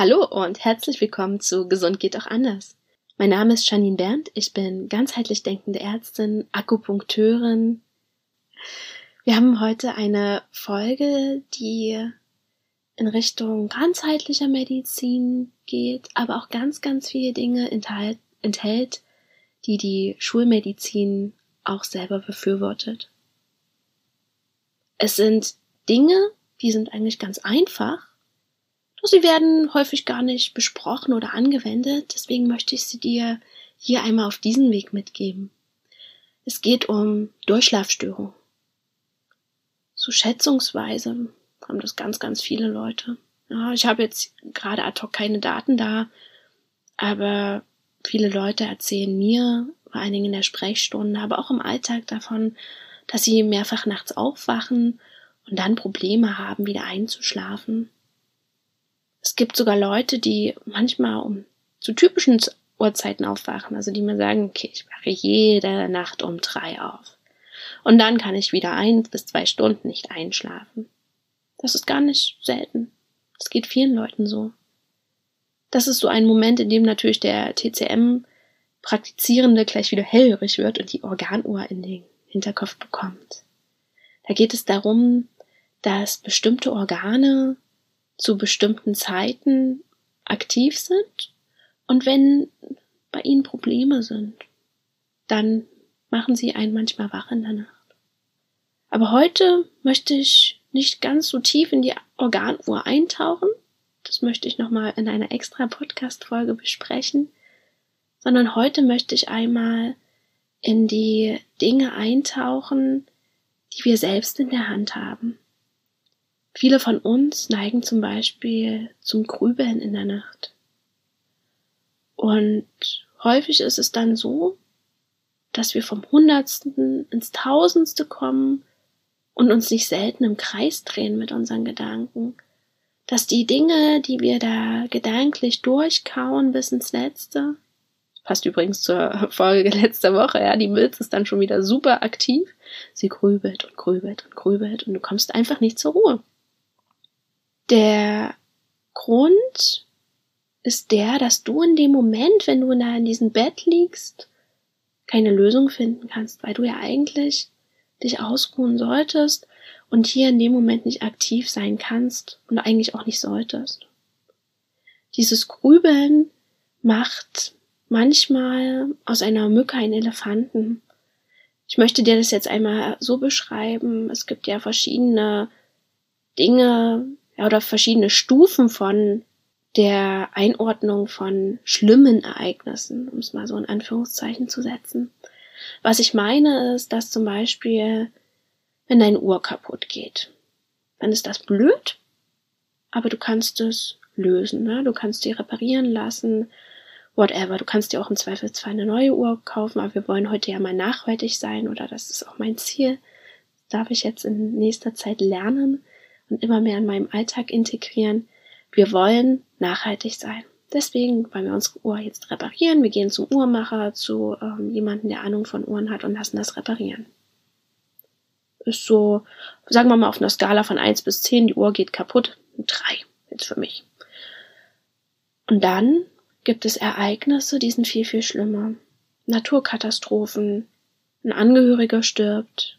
Hallo und herzlich willkommen zu Gesund geht auch anders. Mein Name ist Janine Berndt, ich bin ganzheitlich denkende Ärztin, Akupunkteurin. Wir haben heute eine Folge, die in Richtung ganzheitlicher Medizin geht, aber auch ganz, ganz viele Dinge enthält, enthält die die Schulmedizin auch selber befürwortet. Es sind Dinge, die sind eigentlich ganz einfach, doch sie werden häufig gar nicht besprochen oder angewendet, deswegen möchte ich sie dir hier einmal auf diesen Weg mitgeben. Es geht um Durchschlafstörungen. So schätzungsweise haben das ganz, ganz viele Leute. Ja, ich habe jetzt gerade ad hoc keine Daten da, aber viele Leute erzählen mir, vor allen Dingen in der Sprechstunde, aber auch im Alltag davon, dass sie mehrfach nachts aufwachen und dann Probleme haben, wieder einzuschlafen. Es gibt sogar Leute, die manchmal um zu typischen Uhrzeiten aufwachen, also die mir sagen, okay, ich wache jede Nacht um drei auf. Und dann kann ich wieder ein bis zwei Stunden nicht einschlafen. Das ist gar nicht selten. Das geht vielen Leuten so. Das ist so ein Moment, in dem natürlich der TCM Praktizierende gleich wieder hellhörig wird und die Organuhr in den Hinterkopf bekommt. Da geht es darum, dass bestimmte Organe zu bestimmten Zeiten aktiv sind und wenn bei ihnen Probleme sind, dann machen sie einen manchmal wach in der Nacht. Aber heute möchte ich nicht ganz so tief in die Organuhr eintauchen. Das möchte ich nochmal in einer extra Podcast-Folge besprechen. Sondern heute möchte ich einmal in die Dinge eintauchen, die wir selbst in der Hand haben. Viele von uns neigen zum Beispiel zum Grübeln in der Nacht. Und häufig ist es dann so, dass wir vom Hundertsten ins Tausendste kommen und uns nicht selten im Kreis drehen mit unseren Gedanken. Dass die Dinge, die wir da gedanklich durchkauen bis ins Letzte, passt übrigens zur Folge letzter Woche, ja, die Milz ist dann schon wieder super aktiv. Sie grübelt und grübelt und grübelt und du kommst einfach nicht zur Ruhe. Der Grund ist der, dass du in dem Moment, wenn du da in diesem Bett liegst, keine Lösung finden kannst, weil du ja eigentlich dich ausruhen solltest und hier in dem Moment nicht aktiv sein kannst und eigentlich auch nicht solltest. Dieses Grübeln macht manchmal aus einer Mücke einen Elefanten. Ich möchte dir das jetzt einmal so beschreiben. Es gibt ja verschiedene Dinge, ja, oder verschiedene Stufen von der Einordnung von schlimmen Ereignissen, um es mal so in Anführungszeichen zu setzen. Was ich meine ist, dass zum Beispiel, wenn deine Uhr kaputt geht, dann ist das blöd, aber du kannst es lösen, ne? du kannst die reparieren lassen, whatever. Du kannst dir auch im Zweifelsfall eine neue Uhr kaufen, aber wir wollen heute ja mal nachhaltig sein oder das ist auch mein Ziel. Das darf ich jetzt in nächster Zeit lernen, und immer mehr in meinem Alltag integrieren. Wir wollen nachhaltig sein. Deswegen wollen wir unsere Uhr jetzt reparieren. Wir gehen zum Uhrmacher, zu ähm, jemandem, der Ahnung von Uhren hat und lassen das reparieren. Ist so, sagen wir mal auf einer Skala von eins bis zehn. die Uhr geht kaputt. Drei jetzt für mich. Und dann gibt es Ereignisse, die sind viel, viel schlimmer. Naturkatastrophen, ein Angehöriger stirbt,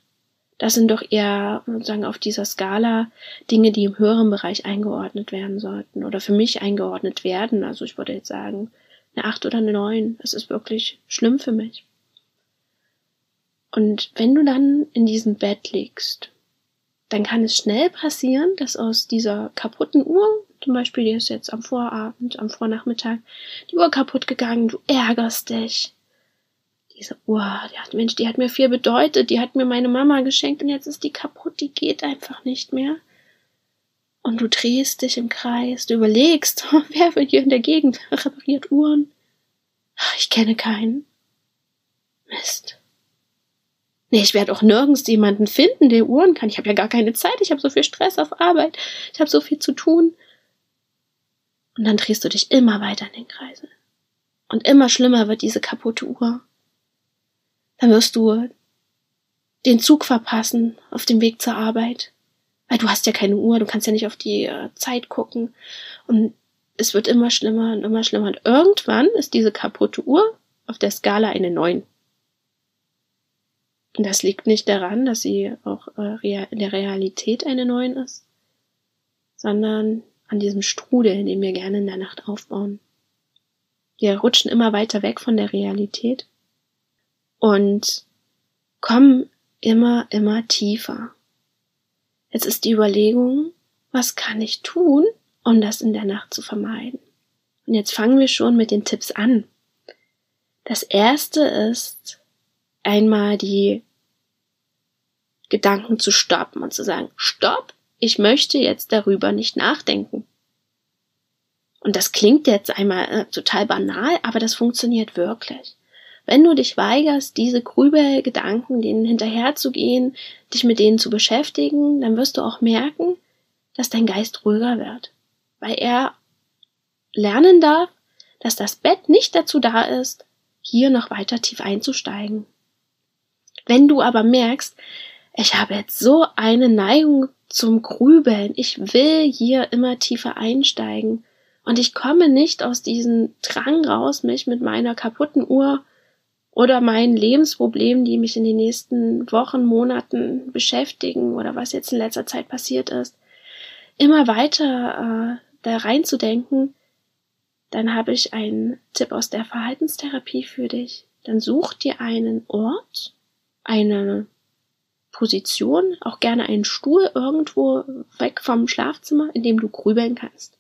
das sind doch eher sozusagen auf dieser Skala Dinge, die im höheren Bereich eingeordnet werden sollten oder für mich eingeordnet werden. Also ich würde jetzt sagen, eine acht oder eine neun. Das ist wirklich schlimm für mich. Und wenn du dann in diesem Bett liegst, dann kann es schnell passieren, dass aus dieser kaputten Uhr, zum Beispiel die ist jetzt am Vorabend, am Vornachmittag, die Uhr kaputt gegangen, du ärgerst dich, diese Uhr, die hat, Mensch, die hat mir viel bedeutet, die hat mir meine Mama geschenkt und jetzt ist die kaputt, die geht einfach nicht mehr. Und du drehst dich im Kreis, du überlegst, wer hier in der Gegend repariert Uhren? Ich kenne keinen. Mist. Nee, ich werde auch nirgends jemanden finden, der Uhren kann. Ich habe ja gar keine Zeit, ich habe so viel Stress auf Arbeit, ich habe so viel zu tun. Und dann drehst du dich immer weiter in den Kreisel. Und immer schlimmer wird diese kaputte Uhr dann wirst du den Zug verpassen auf dem Weg zur Arbeit. Weil du hast ja keine Uhr, du kannst ja nicht auf die äh, Zeit gucken. Und es wird immer schlimmer und immer schlimmer. Und irgendwann ist diese kaputte Uhr auf der Skala eine 9. Und das liegt nicht daran, dass sie auch äh, in der Realität eine 9 ist, sondern an diesem Strudel, den wir gerne in der Nacht aufbauen. Wir rutschen immer weiter weg von der Realität und kommen immer, immer tiefer. Jetzt ist die Überlegung, was kann ich tun, um das in der Nacht zu vermeiden? Und jetzt fangen wir schon mit den Tipps an. Das erste ist einmal die Gedanken zu stoppen und zu sagen, stopp, ich möchte jetzt darüber nicht nachdenken. Und das klingt jetzt einmal äh, total banal, aber das funktioniert wirklich. Wenn du dich weigerst, diese Grübelgedanken, denen hinterherzugehen, dich mit denen zu beschäftigen, dann wirst du auch merken, dass dein Geist ruhiger wird. Weil er lernen darf, dass das Bett nicht dazu da ist, hier noch weiter tief einzusteigen. Wenn du aber merkst, ich habe jetzt so eine Neigung zum Grübeln, ich will hier immer tiefer einsteigen und ich komme nicht aus diesem Drang raus, mich mit meiner kaputten Uhr oder meinen Lebensproblemen, die mich in den nächsten Wochen, Monaten beschäftigen oder was jetzt in letzter Zeit passiert ist, immer weiter äh, da reinzudenken, dann habe ich einen Tipp aus der Verhaltenstherapie für dich. Dann such dir einen Ort, eine Position, auch gerne einen Stuhl irgendwo weg vom Schlafzimmer, in dem du grübeln kannst.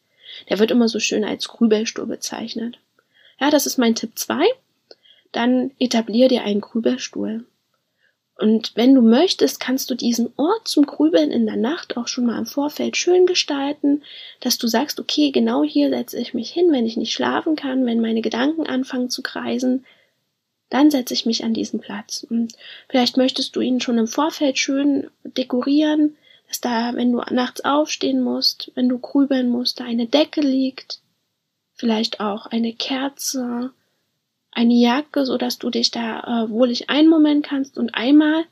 Der wird immer so schön als Grübelstuhl bezeichnet. Ja, das ist mein Tipp 2 dann etablier dir einen Grübelstuhl. Und wenn du möchtest, kannst du diesen Ort zum Grübeln in der Nacht auch schon mal im Vorfeld schön gestalten, dass du sagst, okay, genau hier setze ich mich hin, wenn ich nicht schlafen kann, wenn meine Gedanken anfangen zu kreisen, dann setze ich mich an diesen Platz. Und vielleicht möchtest du ihn schon im Vorfeld schön dekorieren, dass da, wenn du nachts aufstehen musst, wenn du grübeln musst, da eine Decke liegt, vielleicht auch eine Kerze, eine Jacke, so dass du dich da äh, wohlig einmummeln kannst und einmal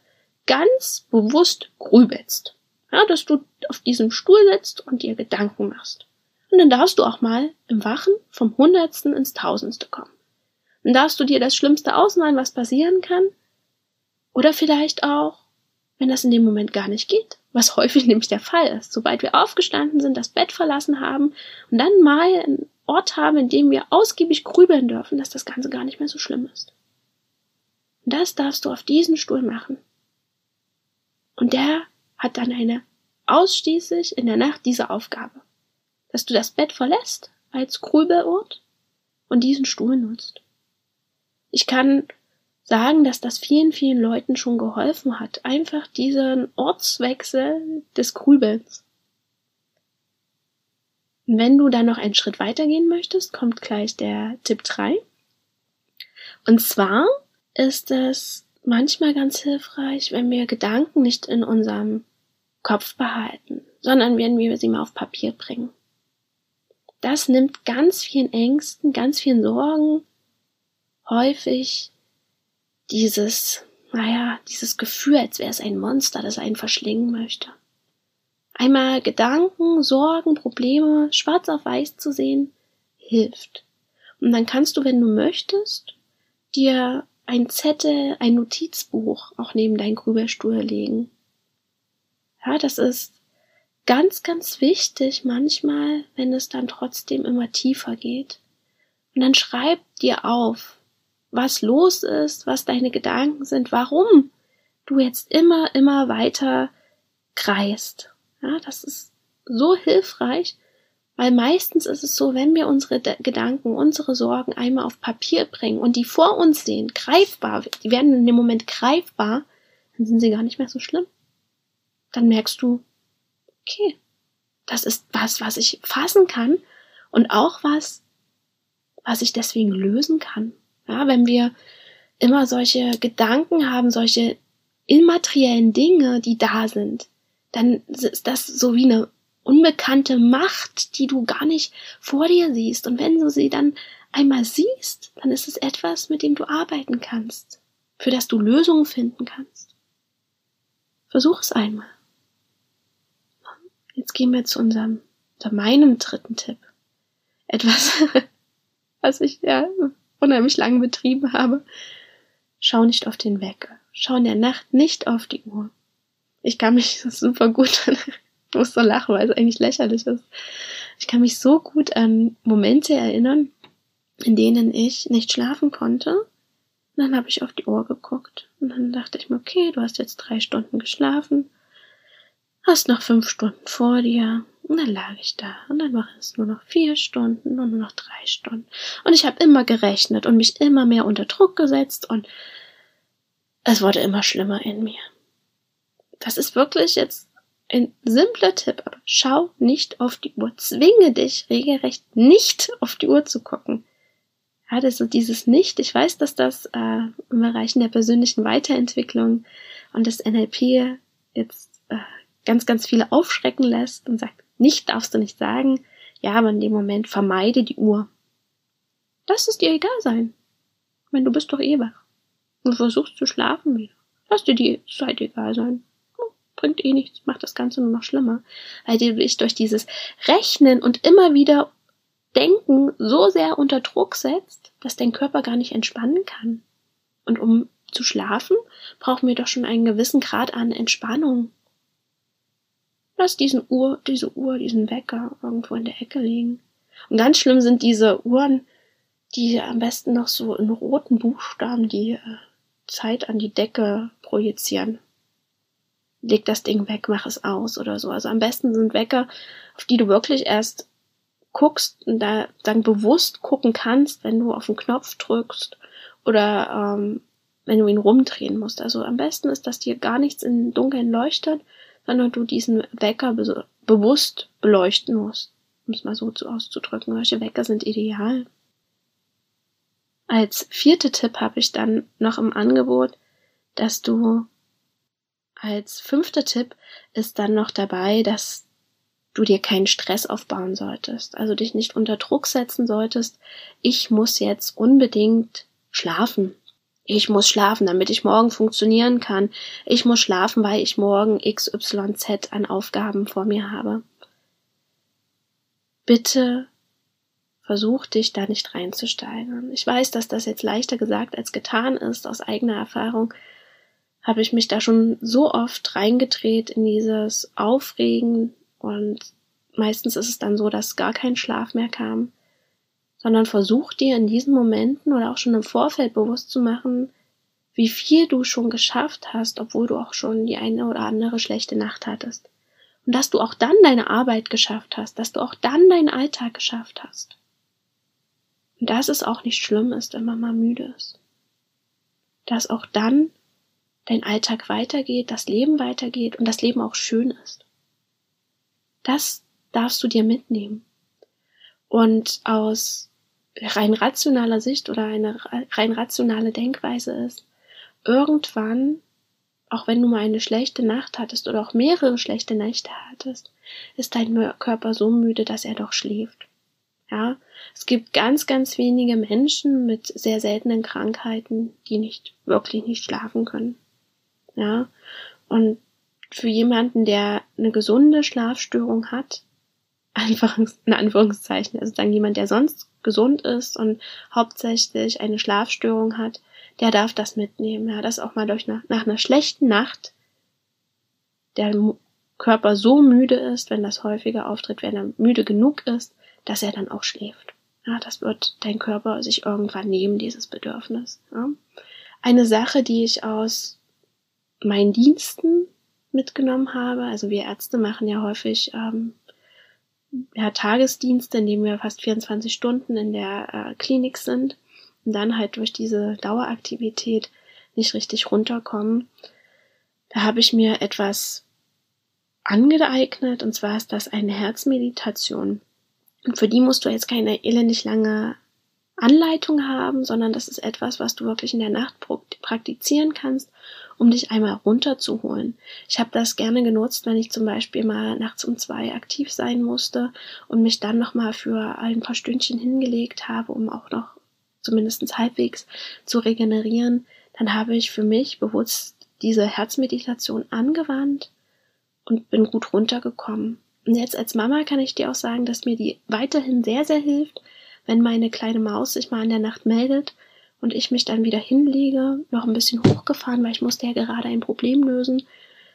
ganz bewusst grübelst. Ja, dass du auf diesem Stuhl sitzt und dir Gedanken machst. Und dann darfst du auch mal im Wachen vom Hundertsten ins Tausendste kommen. Dann darfst du dir das Schlimmste ausmalen, was passieren kann. Oder vielleicht auch, wenn das in dem Moment gar nicht geht, was häufig nämlich der Fall ist. Sobald wir aufgestanden sind, das Bett verlassen haben und dann mal Ort haben, in dem wir ausgiebig grübeln dürfen, dass das Ganze gar nicht mehr so schlimm ist. Und das darfst du auf diesen Stuhl machen. Und der hat dann eine ausschließlich in der Nacht diese Aufgabe, dass du das Bett verlässt als Grübelort und diesen Stuhl nutzt. Ich kann sagen, dass das vielen, vielen Leuten schon geholfen hat, einfach diesen Ortswechsel des Grübelns. Wenn du dann noch einen Schritt weitergehen möchtest, kommt gleich der Tipp 3. Und zwar ist es manchmal ganz hilfreich, wenn wir Gedanken nicht in unserem Kopf behalten, sondern wenn wir sie mal auf Papier bringen. Das nimmt ganz vielen Ängsten, ganz vielen Sorgen, häufig dieses, naja, dieses Gefühl, als wäre es ein Monster, das einen verschlingen möchte. Einmal Gedanken, Sorgen, Probleme schwarz auf weiß zu sehen, hilft. Und dann kannst du, wenn du möchtest, dir ein Zettel, ein Notizbuch auch neben deinen Grübelstuhl legen. Ja, das ist ganz, ganz wichtig manchmal, wenn es dann trotzdem immer tiefer geht. Und dann schreib dir auf, was los ist, was deine Gedanken sind, warum du jetzt immer, immer weiter kreist. Ja, das ist so hilfreich, weil meistens ist es so, wenn wir unsere Gedanken, unsere Sorgen einmal auf Papier bringen und die vor uns sehen, greifbar, die werden in dem Moment greifbar, dann sind sie gar nicht mehr so schlimm. Dann merkst du, okay, das ist was, was ich fassen kann und auch was, was ich deswegen lösen kann. Ja, wenn wir immer solche Gedanken haben, solche immateriellen Dinge, die da sind, dann ist das so wie eine unbekannte Macht, die du gar nicht vor dir siehst. Und wenn du sie dann einmal siehst, dann ist es etwas, mit dem du arbeiten kannst, für das du Lösungen finden kannst. Versuch es einmal. Jetzt gehen wir zu unserem, zu meinem dritten Tipp. etwas, was ich ja unheimlich lange betrieben habe. Schau nicht auf den Wecker. Schau in der Nacht nicht auf die Uhr. Ich kann mich super gut an, muss so lachen, weil es eigentlich lächerlich ist. Ich kann mich so gut an Momente erinnern, in denen ich nicht schlafen konnte. Und dann habe ich auf die Uhr geguckt. Und dann dachte ich mir, okay, du hast jetzt drei Stunden geschlafen, hast noch fünf Stunden vor dir. Und dann lag ich da. Und dann waren es nur noch vier Stunden und nur noch drei Stunden. Und ich habe immer gerechnet und mich immer mehr unter Druck gesetzt und es wurde immer schlimmer in mir. Das ist wirklich jetzt ein simpler Tipp, aber schau nicht auf die Uhr. Zwinge dich regelrecht nicht auf die Uhr zu gucken. Ja, das ist dieses Nicht. Ich weiß, dass das äh, im Bereichen der persönlichen Weiterentwicklung und des NLP jetzt äh, ganz, ganz viele aufschrecken lässt und sagt, nicht darfst du nicht sagen, ja, aber in dem Moment vermeide die Uhr. Lass es dir egal sein. Wenn du bist doch eh wach. Und versuchst zu schlafen wieder. Lass dir die Zeit egal sein. Bringt eh nichts, macht das Ganze nur noch schlimmer. Weil du dich durch dieses Rechnen und immer wieder Denken so sehr unter Druck setzt, dass dein Körper gar nicht entspannen kann. Und um zu schlafen, brauchen wir doch schon einen gewissen Grad an Entspannung. Lass diesen Uhr, diese Uhr, diesen Wecker irgendwo in der Ecke liegen. Und ganz schlimm sind diese Uhren, die am besten noch so in roten Buchstaben die äh, Zeit an die Decke projizieren. Leg das Ding weg, mach es aus oder so. Also am besten sind Wecker, auf die du wirklich erst guckst und da dann bewusst gucken kannst, wenn du auf den Knopf drückst oder ähm, wenn du ihn rumdrehen musst. Also am besten ist, dass dir gar nichts in Dunkeln leuchtet, sondern du diesen Wecker be bewusst beleuchten musst, um es mal so zu auszudrücken. Solche Wecker sind ideal. Als vierte Tipp habe ich dann noch im Angebot, dass du als fünfter Tipp ist dann noch dabei, dass du dir keinen Stress aufbauen solltest, also dich nicht unter Druck setzen solltest. Ich muss jetzt unbedingt schlafen. Ich muss schlafen, damit ich morgen funktionieren kann. Ich muss schlafen, weil ich morgen XYZ an Aufgaben vor mir habe. Bitte versuch dich da nicht reinzusteigern. Ich weiß, dass das jetzt leichter gesagt als getan ist. Aus eigener Erfahrung habe ich mich da schon so oft reingedreht in dieses Aufregen und meistens ist es dann so, dass gar kein Schlaf mehr kam sondern versuch dir in diesen Momenten oder auch schon im Vorfeld bewusst zu machen, wie viel du schon geschafft hast, obwohl du auch schon die eine oder andere schlechte Nacht hattest. Und dass du auch dann deine Arbeit geschafft hast, dass du auch dann deinen Alltag geschafft hast. Und dass es auch nicht schlimm ist, wenn man mal müde ist. Dass auch dann dein Alltag weitergeht, das Leben weitergeht und das Leben auch schön ist. Das darfst du dir mitnehmen. Und aus rein rationaler Sicht oder eine rein rationale Denkweise ist, irgendwann, auch wenn du mal eine schlechte Nacht hattest oder auch mehrere schlechte Nächte hattest, ist dein Körper so müde, dass er doch schläft. Ja, es gibt ganz, ganz wenige Menschen mit sehr seltenen Krankheiten, die nicht wirklich nicht schlafen können. Ja, und für jemanden, der eine gesunde Schlafstörung hat, einfach in Anführungszeichen, also dann jemand, der sonst gesund ist und hauptsächlich eine Schlafstörung hat, der darf das mitnehmen. Ja, dass auch mal durch nach, nach einer schlechten Nacht der Körper so müde ist, wenn das häufiger auftritt, wenn er müde genug ist, dass er dann auch schläft. Ja, das wird dein Körper sich irgendwann nehmen, dieses Bedürfnis. Ja. Eine Sache, die ich aus meinen Diensten mitgenommen habe, also wir Ärzte machen ja häufig ähm, ja, Tagesdienste, in dem wir fast 24 Stunden in der äh, Klinik sind und dann halt durch diese Daueraktivität nicht richtig runterkommen. Da habe ich mir etwas angeeignet und zwar ist das eine Herzmeditation. Und für die musst du jetzt keine elendig lange Anleitung haben, sondern das ist etwas, was du wirklich in der Nacht praktizieren kannst um dich einmal runterzuholen. Ich habe das gerne genutzt, wenn ich zum Beispiel mal nachts um zwei aktiv sein musste und mich dann nochmal für ein paar Stündchen hingelegt habe, um auch noch zumindest halbwegs zu regenerieren. Dann habe ich für mich bewusst diese Herzmeditation angewandt und bin gut runtergekommen. Und jetzt als Mama kann ich dir auch sagen, dass mir die weiterhin sehr, sehr hilft, wenn meine kleine Maus sich mal in der Nacht meldet und ich mich dann wieder hinlege, noch ein bisschen hochgefahren, weil ich musste ja gerade ein Problem lösen,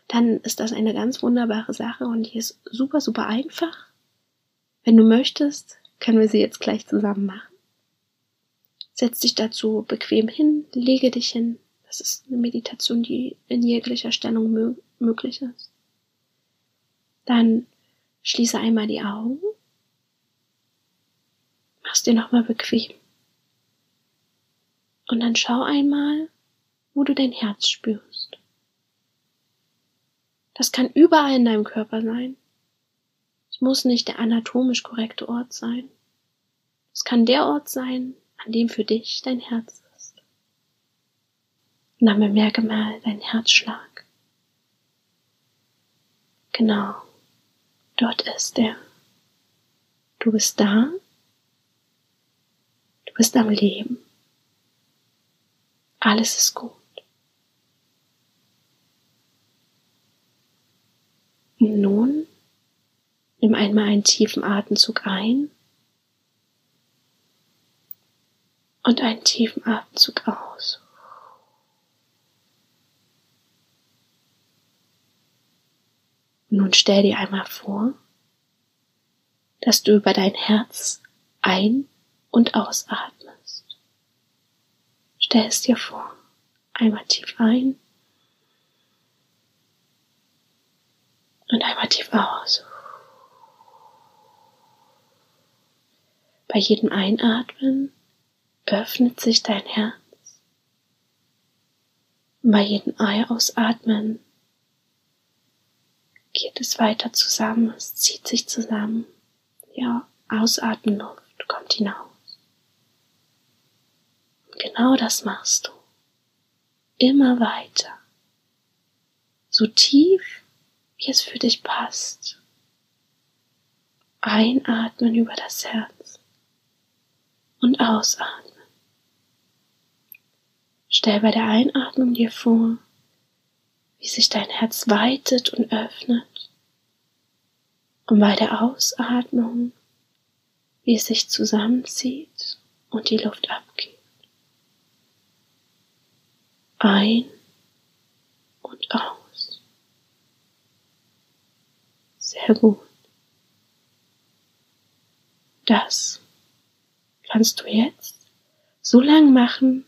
dann ist das eine ganz wunderbare Sache und die ist super, super einfach. Wenn du möchtest, können wir sie jetzt gleich zusammen machen. Setz dich dazu bequem hin, lege dich hin. Das ist eine Meditation, die in jeglicher Stellung mö möglich ist. Dann schließe einmal die Augen. Dir nochmal bequem. Und dann schau einmal, wo du dein Herz spürst. Das kann überall in deinem Körper sein. Es muss nicht der anatomisch korrekte Ort sein. Es kann der Ort sein, an dem für dich dein Herz ist. Und dann bemerke mal deinen Herzschlag. Genau, dort ist er. Du bist da. Du bist am Leben. Alles ist gut. Und nun nimm einmal einen tiefen Atemzug ein und einen tiefen Atemzug aus. Nun stell dir einmal vor, dass du über dein Herz ein- und ausatmest. Stell es dir vor. Einmal tief ein und einmal tief aus. Bei jedem Einatmen öffnet sich dein Herz. Und bei jedem Ausatmen geht es weiter zusammen, es zieht sich zusammen. Ja, ausatmen Luft kommt hinaus. Genau das machst du. Immer weiter. So tief, wie es für dich passt. Einatmen über das Herz und ausatmen. Stell bei der Einatmung dir vor, wie sich dein Herz weitet und öffnet. Und bei der Ausatmung, wie es sich zusammenzieht und die Luft abgibt. Ein und aus. Sehr gut. Das kannst du jetzt so lang machen,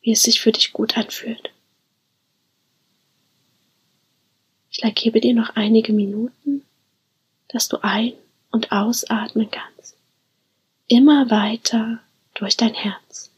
wie es sich für dich gut anfühlt. Ich gebe dir noch einige Minuten, dass du ein- und ausatmen kannst. Immer weiter durch dein Herz.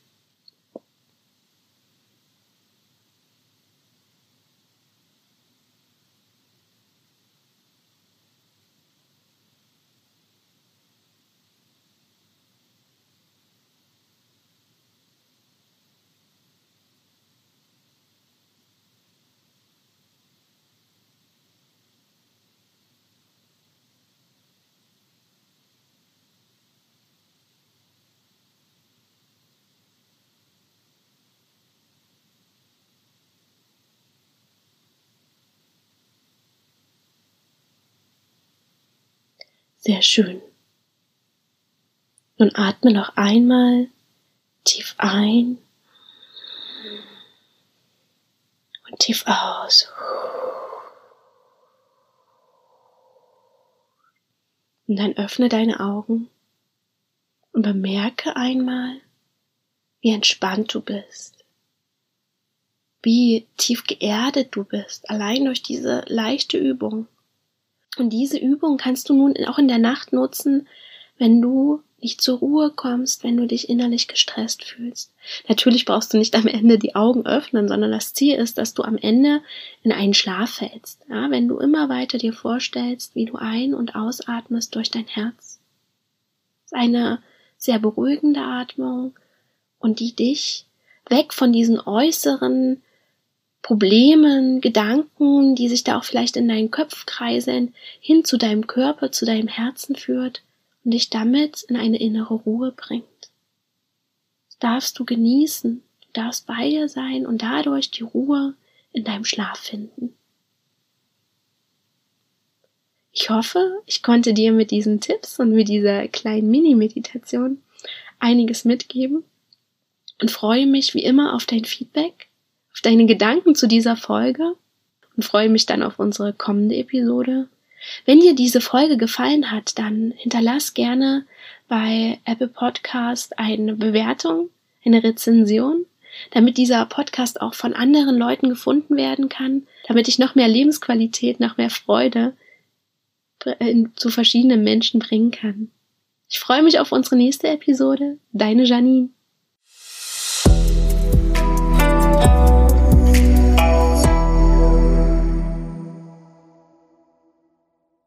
Sehr schön. Nun atme noch einmal tief ein und tief aus. Und dann öffne deine Augen und bemerke einmal, wie entspannt du bist, wie tief geerdet du bist, allein durch diese leichte Übung. Und diese Übung kannst du nun auch in der Nacht nutzen, wenn du nicht zur Ruhe kommst, wenn du dich innerlich gestresst fühlst. Natürlich brauchst du nicht am Ende die Augen öffnen, sondern das Ziel ist, dass du am Ende in einen Schlaf fällst. Ja, wenn du immer weiter dir vorstellst, wie du ein- und ausatmest durch dein Herz. Das ist eine sehr beruhigende Atmung und die dich weg von diesen äußeren Problemen, Gedanken, die sich da auch vielleicht in deinen Kopf kreiseln, hin zu deinem Körper, zu deinem Herzen führt und dich damit in eine innere Ruhe bringt. Das darfst du genießen, du darfst bei dir sein und dadurch die Ruhe in deinem Schlaf finden. Ich Ich hoffe, ich konnte dir mit diesen Tipps und mit dieser kleinen Mini-Meditation einiges mitgeben und freue mich wie immer auf dein Feedback, auf deine Gedanken zu dieser Folge und freue mich dann auf unsere kommende Episode. Wenn dir diese Folge gefallen hat, dann hinterlass gerne bei Apple Podcast eine Bewertung, eine Rezension, damit dieser Podcast auch von anderen Leuten gefunden werden kann, damit ich noch mehr Lebensqualität, noch mehr Freude zu verschiedenen Menschen bringen kann. Ich freue mich auf unsere nächste Episode. Deine Janine.